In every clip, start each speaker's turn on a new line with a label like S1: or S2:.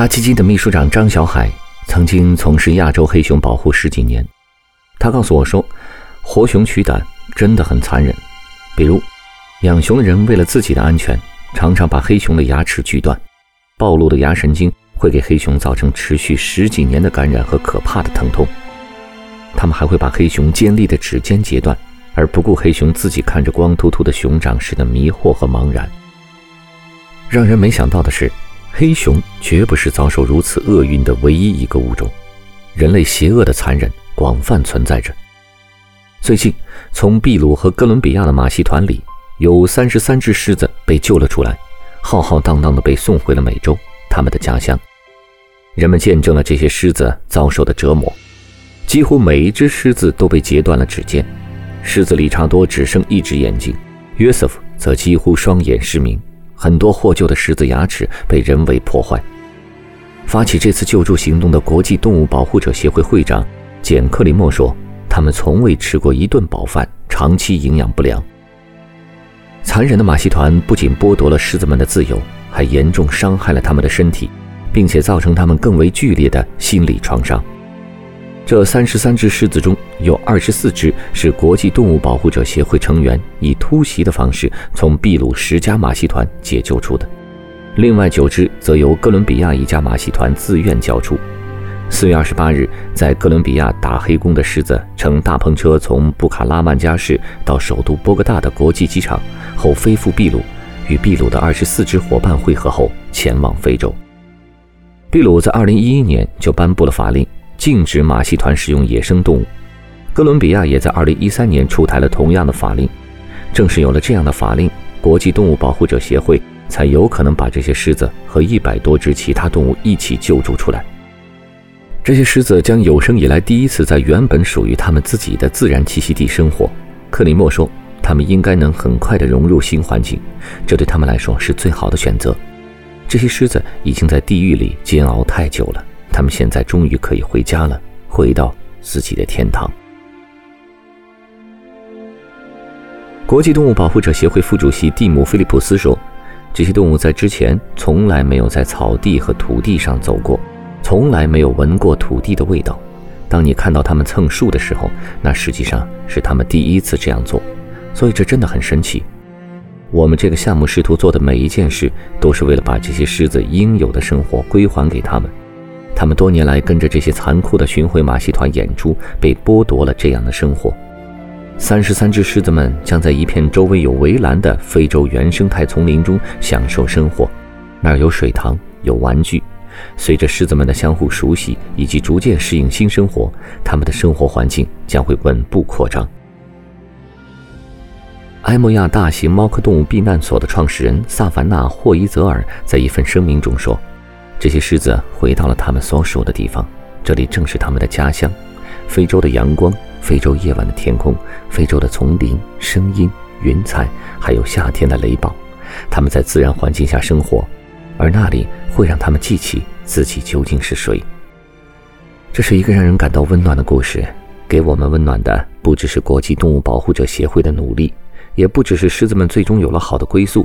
S1: 他基金的秘书长张小海曾经从事亚洲黑熊保护十几年，他告诉我说，活熊取胆真的很残忍。比如，养熊的人为了自己的安全，常常把黑熊的牙齿锯断，暴露的牙神经会给黑熊造成持续十几年的感染和可怕的疼痛。他们还会把黑熊尖利的指尖截断，而不顾黑熊自己看着光秃秃的熊掌时的迷惑和茫然。让人没想到的是。黑熊绝不是遭受如此厄运的唯一一个物种，人类邪恶的残忍广泛存在着。最近，从秘鲁和哥伦比亚的马戏团里，有三十三只狮子被救了出来，浩浩荡荡地被送回了美洲，他们的家乡。人们见证了这些狮子遭受的折磨，几乎每一只狮子都被截断了指尖。狮子理查多只剩一只眼睛，约瑟夫则几乎双眼失明。很多获救的狮子牙齿被人为破坏。发起这次救助行动的国际动物保护者协会会长简·克里莫说：“他们从未吃过一顿饱饭，长期营养不良。残忍的马戏团不仅剥夺了狮子们的自由，还严重伤害了他们的身体，并且造成他们更为剧烈的心理创伤。”这三十三只狮子中有二十四只是国际动物保护者协会成员以突袭的方式从秘鲁十家马戏团解救出的，另外九只则由哥伦比亚一家马戏团自愿交出。四月二十八日，在哥伦比亚打黑工的狮子乘大篷车从布卡拉曼加市到首都波哥大的国际机场后飞赴秘鲁，与秘鲁的二十四只伙伴会合后前往非洲。秘鲁在二零一一年就颁布了法令。禁止马戏团使用野生动物。哥伦比亚也在2013年出台了同样的法令。正是有了这样的法令，国际动物保护者协会才有可能把这些狮子和一百多只其他动物一起救助出来。这些狮子将有生以来第一次在原本属于他们自己的自然栖息地生活。克里莫说，他们应该能很快地融入新环境，这对他们来说是最好的选择。这些狮子已经在地狱里煎熬太久了。他们现在终于可以回家了，回到自己的天堂。国际动物保护者协会副主席蒂姆·菲利普斯说：“这些动物在之前从来没有在草地和土地上走过，从来没有闻过土地的味道。当你看到它们蹭树的时候，那实际上是它们第一次这样做。所以这真的很神奇。我们这个项目试图做的每一件事，都是为了把这些狮子应有的生活归还给他们。”他们多年来跟着这些残酷的巡回马戏团演出，被剥夺了这样的生活。三十三只狮子们将在一片周围有围栏的非洲原生态丛林中享受生活，那儿有水塘，有玩具。随着狮子们的相互熟悉以及逐渐适应新生活，他们的生活环境将会稳步扩张。埃莫亚大型猫科动物避难所的创始人萨凡纳·霍伊泽尔在一份声明中说。这些狮子回到了他们所属的地方，这里正是他们的家乡。非洲的阳光，非洲夜晚的天空，非洲的丛林、声音、云彩，还有夏天的雷暴。他们在自然环境下生活，而那里会让他们记起自己究竟是谁。这是一个让人感到温暖的故事。给我们温暖的不只是国际动物保护者协会的努力，也不只是狮子们最终有了好的归宿。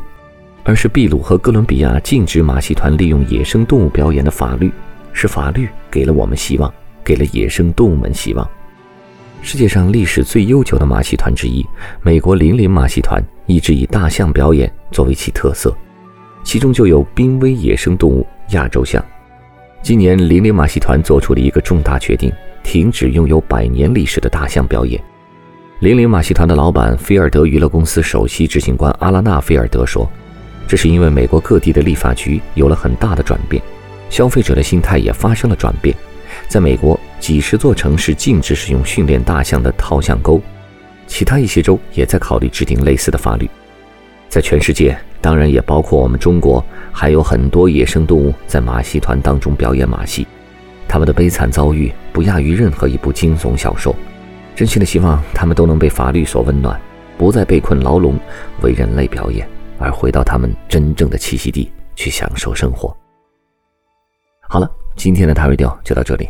S1: 而是秘鲁和哥伦比亚禁止马戏团利用野生动物表演的法律，是法律给了我们希望，给了野生动物们希望。世界上历史最悠久的马戏团之一——美国林林马戏团，一直以大象表演作为其特色，其中就有濒危野生动物亚洲象。今年，林林马戏团做出了一个重大决定，停止拥有百年历史的大象表演。林林马戏团的老板菲尔德娱乐公司首席执行官阿拉纳菲尔德说。这是因为美国各地的立法局有了很大的转变，消费者的心态也发生了转变。在美国，几十座城市禁止使用训练大象的套象沟，其他一些州也在考虑制定类似的法律。在全世界，当然也包括我们中国，还有很多野生动物在马戏团当中表演马戏，他们的悲惨遭遇不亚于任何一部惊悚小说。真心的希望他们都能被法律所温暖，不再被困牢笼为人类表演，而回到他们真正的栖息地去享受生活。好了，今天的《塔瑞调》就到这里，